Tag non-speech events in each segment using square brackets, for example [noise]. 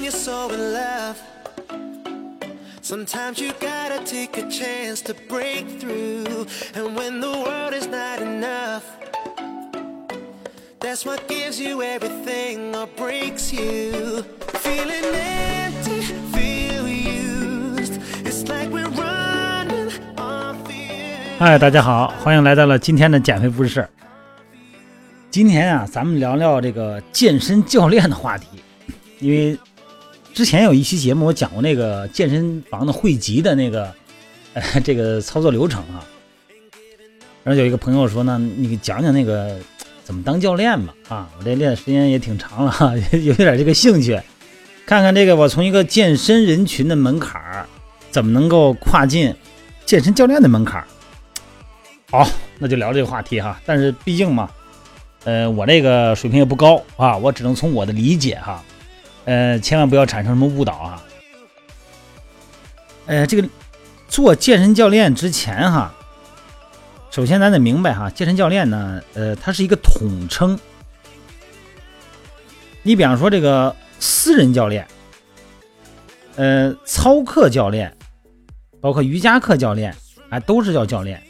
when you're so in love. Sometimes you gotta take a chance to break through. And when the world is not enough, that's what gives you everything or breaks you. Feeling empty, feel used. It's like we're running on fumes. 嗨，大家好，欢迎来到了今天的减肥不是事。今天啊，咱们聊聊这个健身教练的话题，因为之前有一期节目我讲过那个健身房的汇集的那个呃 [laughs] 这个操作流程啊，然后有一个朋友说呢，你讲讲那个怎么当教练吧啊，我这练的时间也挺长了哈，[laughs] 有点这个兴趣，看看这个我从一个健身人群的门槛儿，怎么能够跨进健身教练的门槛儿。好，那就聊这个话题哈。但是毕竟嘛，呃，我这个水平也不高啊，我只能从我的理解哈，呃，千万不要产生什么误导啊。呃，这个做健身教练之前哈，首先咱得明白哈，健身教练呢，呃，它是一个统称。你比方说这个私人教练，呃，操课教练，包括瑜伽课教练，哎，都是叫教练。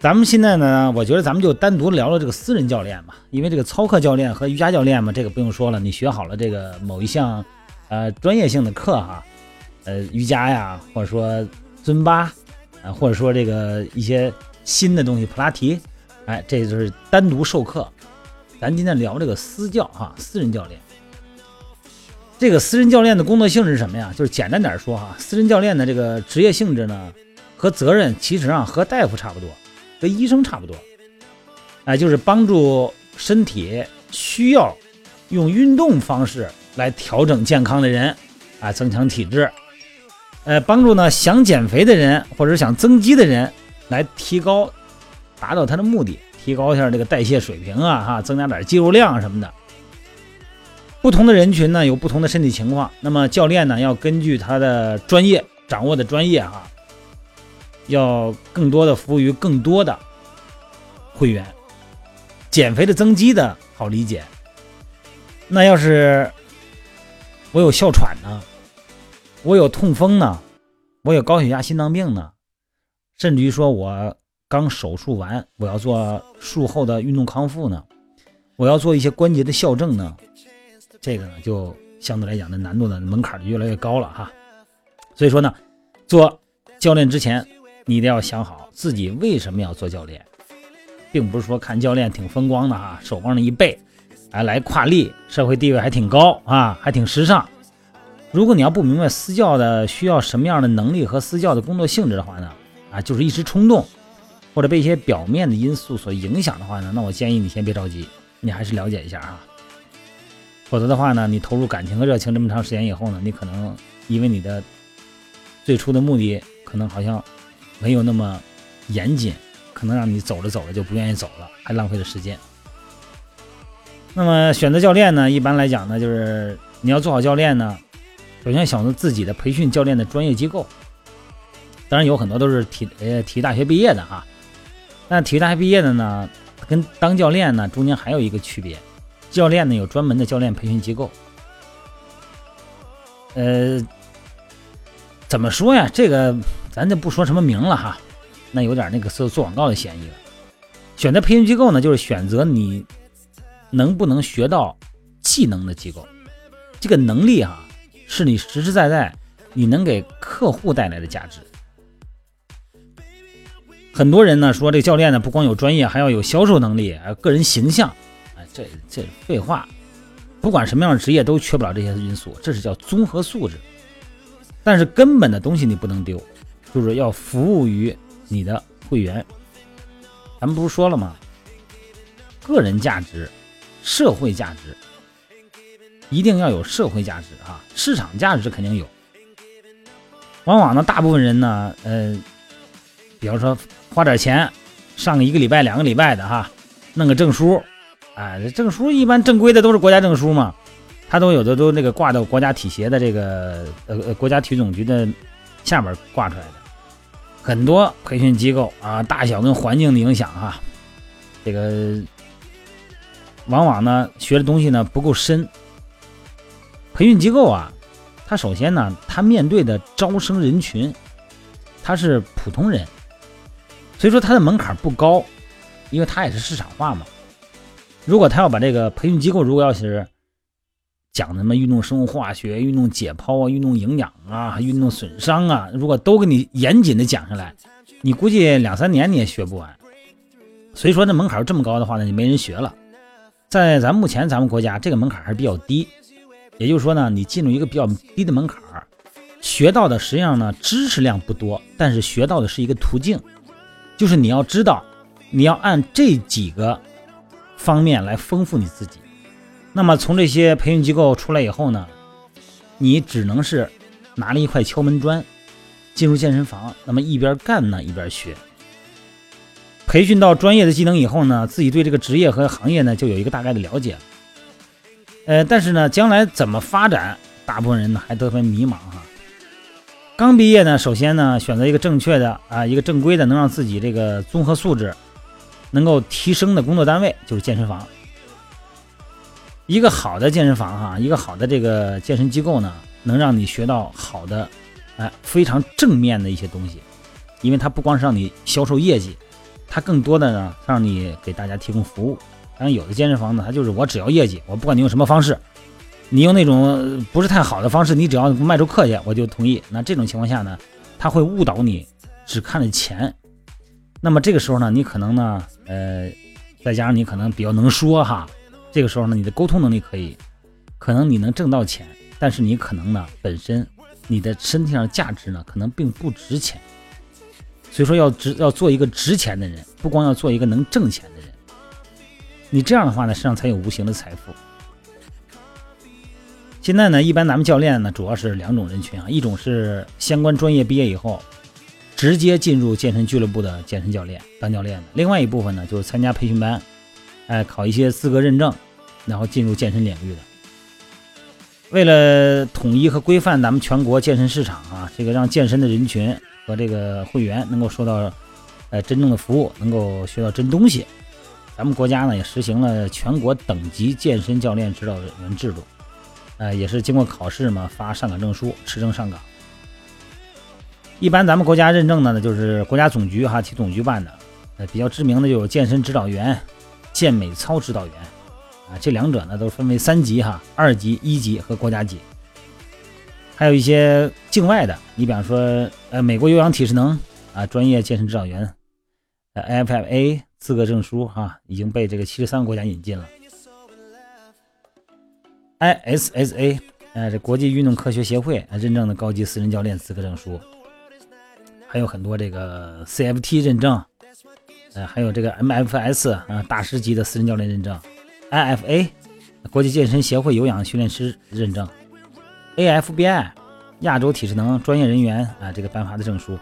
咱们现在呢，我觉得咱们就单独聊聊这个私人教练吧，因为这个操课教练和瑜伽教练嘛，这个不用说了，你学好了这个某一项呃专业性的课哈，呃瑜伽呀，或者说尊巴啊，或者说这个一些新的东西普拉提，哎，这就是单独授课。咱今天聊这个私教哈，私人教练。这个私人教练的工作性质是什么呀？就是简单点说哈，私人教练的这个职业性质呢和责任其实上和大夫差不多。跟医生差不多，哎，就是帮助身体需要用运动方式来调整健康的人，啊，增强体质，呃，帮助呢想减肥的人或者想增肌的人来提高，达到他的目的，提高一下这个代谢水平啊，哈，增加点肌肉量什么的。不同的人群呢有不同的身体情况，那么教练呢要根据他的专业掌握的专业啊。要更多的服务于更多的会员，减肥的、增肌的好理解。那要是我有哮喘呢，我有痛风呢，我有高血压、心脏病呢，甚至于说我刚手术完，我要做术后的运动康复呢，我要做一些关节的校正呢，这个呢就相对来讲的难度呢门槛就越来越高了哈。所以说呢，做教练之前。你得要想好自己为什么要做教练，并不是说看教练挺风光的啊，手光着一背，哎来跨立，社会地位还挺高啊，还挺时尚。如果你要不明白私教的需要什么样的能力和私教的工作性质的话呢，啊就是一时冲动，或者被一些表面的因素所影响的话呢，那我建议你先别着急，你还是了解一下啊。否则的话呢，你投入感情和热情这么长时间以后呢，你可能因为你的最初的目的可能好像。没有那么严谨，可能让你走着走着就不愿意走了，还浪费了时间。那么选择教练呢？一般来讲呢，就是你要做好教练呢，首先选择自己的培训教练的专业机构。当然有很多都是体呃体育大学毕业的哈，那体育大学毕业的呢，跟当教练呢中间还有一个区别，教练呢有专门的教练培训机构。呃，怎么说呀？这个。咱就不说什么名了哈，那有点那个做做广告的嫌疑了。选择培训机构呢，就是选择你能不能学到技能的机构。这个能力哈，是你实实在在你能给客户带来的价值。很多人呢说这教练呢不光有专业，还要有销售能力，还有个人形象。哎，这这废话，不管什么样的职业都缺不了这些因素，这是叫综合素质。但是根本的东西你不能丢。就是要服务于你的会员，咱们不是说了吗？个人价值、社会价值，一定要有社会价值啊！市场价值肯定有。往往呢，大部分人呢，呃，比方说花点钱上个一个礼拜、两个礼拜的哈，弄个证书，哎，这证书一般正规的都是国家证书嘛，他都有的都那个挂到国家体协的这个呃呃国家体育总局的下边挂出来的。很多培训机构啊，大小跟环境的影响哈，这个往往呢学的东西呢不够深，培训机构啊，它首先呢，它面对的招生人群，它是普通人，所以说它的门槛不高，因为它也是市场化嘛。如果他要把这个培训机构，如果要是讲什么运动生物化学、运动解剖啊、运动营养啊、运动损伤啊，如果都给你严谨的讲下来，你估计两三年你也学不完。所以说，这门槛这么高的话呢，就没人学了。在咱目前咱们国家，这个门槛还是比较低。也就是说呢，你进入一个比较低的门槛学到的实际上呢知识量不多，但是学到的是一个途径，就是你要知道，你要按这几个方面来丰富你自己。那么从这些培训机构出来以后呢，你只能是拿了一块敲门砖，进入健身房，那么一边干呢一边学。培训到专业的技能以后呢，自己对这个职业和行业呢就有一个大概的了解。呃，但是呢，将来怎么发展，大部分人呢还都很迷茫哈。刚毕业呢，首先呢，选择一个正确的啊，一个正规的，能让自己这个综合素质能够提升的工作单位，就是健身房。一个好的健身房哈，一个好的这个健身机构呢，能让你学到好的，哎，非常正面的一些东西，因为它不光是让你销售业绩。它更多的呢，让你给大家提供服务。当然，有的健身房呢，它就是我只要业绩，我不管你用什么方式，你用那种不是太好的方式，你只要卖出课去，我就同意。那这种情况下呢，他会误导你，只看着钱。那么这个时候呢，你可能呢，呃，再加上你可能比较能说哈，这个时候呢，你的沟通能力可以，可能你能挣到钱，但是你可能呢，本身你的身体上价值呢，可能并不值钱。所以说要值要做一个值钱的人，不光要做一个能挣钱的人。你这样的话呢，身上才有无形的财富。现在呢，一般咱们教练呢，主要是两种人群啊，一种是相关专业毕业以后，直接进入健身俱乐部的健身教练当教练的；另外一部分呢，就是参加培训班，哎，考一些资格认证，然后进入健身领域的。为了统一和规范咱们全国健身市场啊，这个让健身的人群。和这个会员能够收到，呃，真正的服务，能够学到真东西。咱们国家呢也实行了全国等级健身教练指导员制度，呃，也是经过考试嘛，发上岗证书，持证上岗。一般咱们国家认证的呢，就是国家总局哈，体总局办的。呃，比较知名的就有健身指导员、健美操指导员，啊，这两者呢都分为三级哈，二级、一级和国家级。还有一些境外的，你比方说，呃，美国有氧体适能啊，专业健身指导员，呃，FFA 资格证书哈，已经被这个七十三个国家引进了。ISSA，呃，这国际运动科学协会认证的高级私人教练资格证书，还有很多这个 CFT 认证，还有这个 MFS 啊，大师级的私人教练认证，IFA 国际健身协会有氧训练师认证。AFBI 亚洲体适能专业人员啊，这个颁发的证书。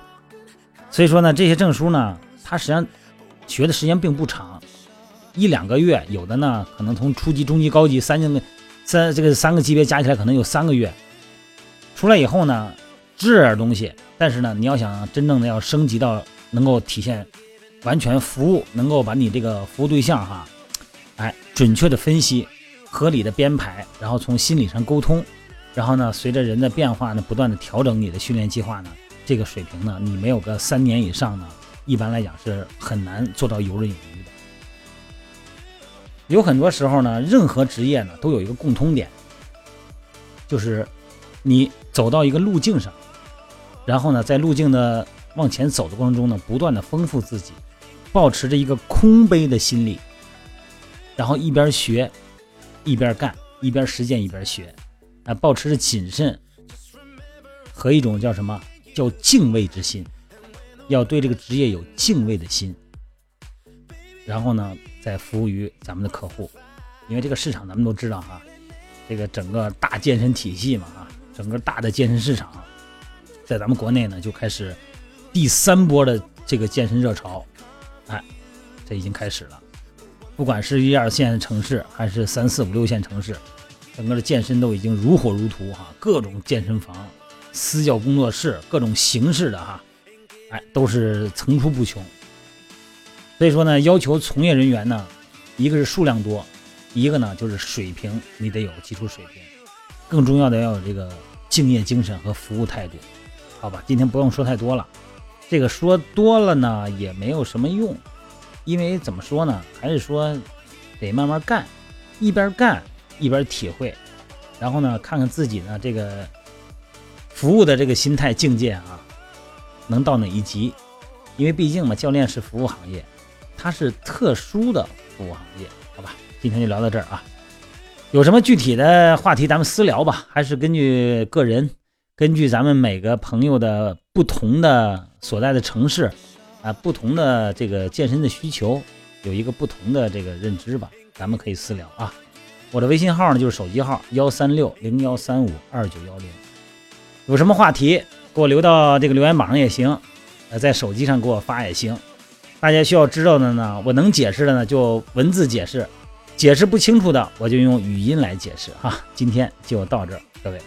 所以说呢，这些证书呢，它实际上学的时间并不长，一两个月，有的呢可能从初级、中级、高级三个三这个三个级别加起来可能有三个月。出来以后呢，这点东西，但是呢，你要想真正的要升级到能够体现完全服务，能够把你这个服务对象哈，哎，准确的分析，合理的编排，然后从心理上沟通。然后呢，随着人的变化呢，不断的调整你的训练计划呢，这个水平呢，你没有个三年以上呢，一般来讲是很难做到游刃有余的。有很多时候呢，任何职业呢都有一个共通点，就是你走到一个路径上，然后呢，在路径的往前走的过程中呢，不断的丰富自己，保持着一个空杯的心理，然后一边学，一边干，一边实践一边学。啊，保持着谨慎和一种叫什么？叫敬畏之心，要对这个职业有敬畏的心，然后呢，再服务于咱们的客户，因为这个市场咱们都知道哈，这个整个大健身体系嘛啊，整个大的健身市场，在咱们国内呢就开始第三波的这个健身热潮，哎，这已经开始了，不管是一二线城市还是三四五六线城市。整个的健身都已经如火如荼哈，各种健身房、私教工作室，各种形式的哈，哎，都是层出不穷。所以说呢，要求从业人员呢，一个是数量多，一个呢就是水平，你得有基础水平。更重要的要有这个敬业精神和服务态度，好吧？今天不用说太多了，这个说多了呢也没有什么用，因为怎么说呢，还是说得慢慢干，一边干一边体会，然后呢看看自己呢这个服务的这个心态境界啊，能到哪一级？因为毕竟嘛，教练是服务行业，它是特殊的服务行业，好吧？今天就聊到这儿啊。有什么具体的话题，咱们私聊吧。还是根据个人，根据咱们每个朋友的不同的所在的城市啊，不同的这个健身的需求，有一个不同的这个认知吧。咱们可以私聊啊。我的微信号呢，就是手机号幺三六零幺三五二九幺零。有什么话题，给我留到这个留言板上也行。呃，在手机上给我发也行。大家需要知道的呢，我能解释的呢就文字解释，解释不清楚的我就用语音来解释哈。今天就到这儿，各位。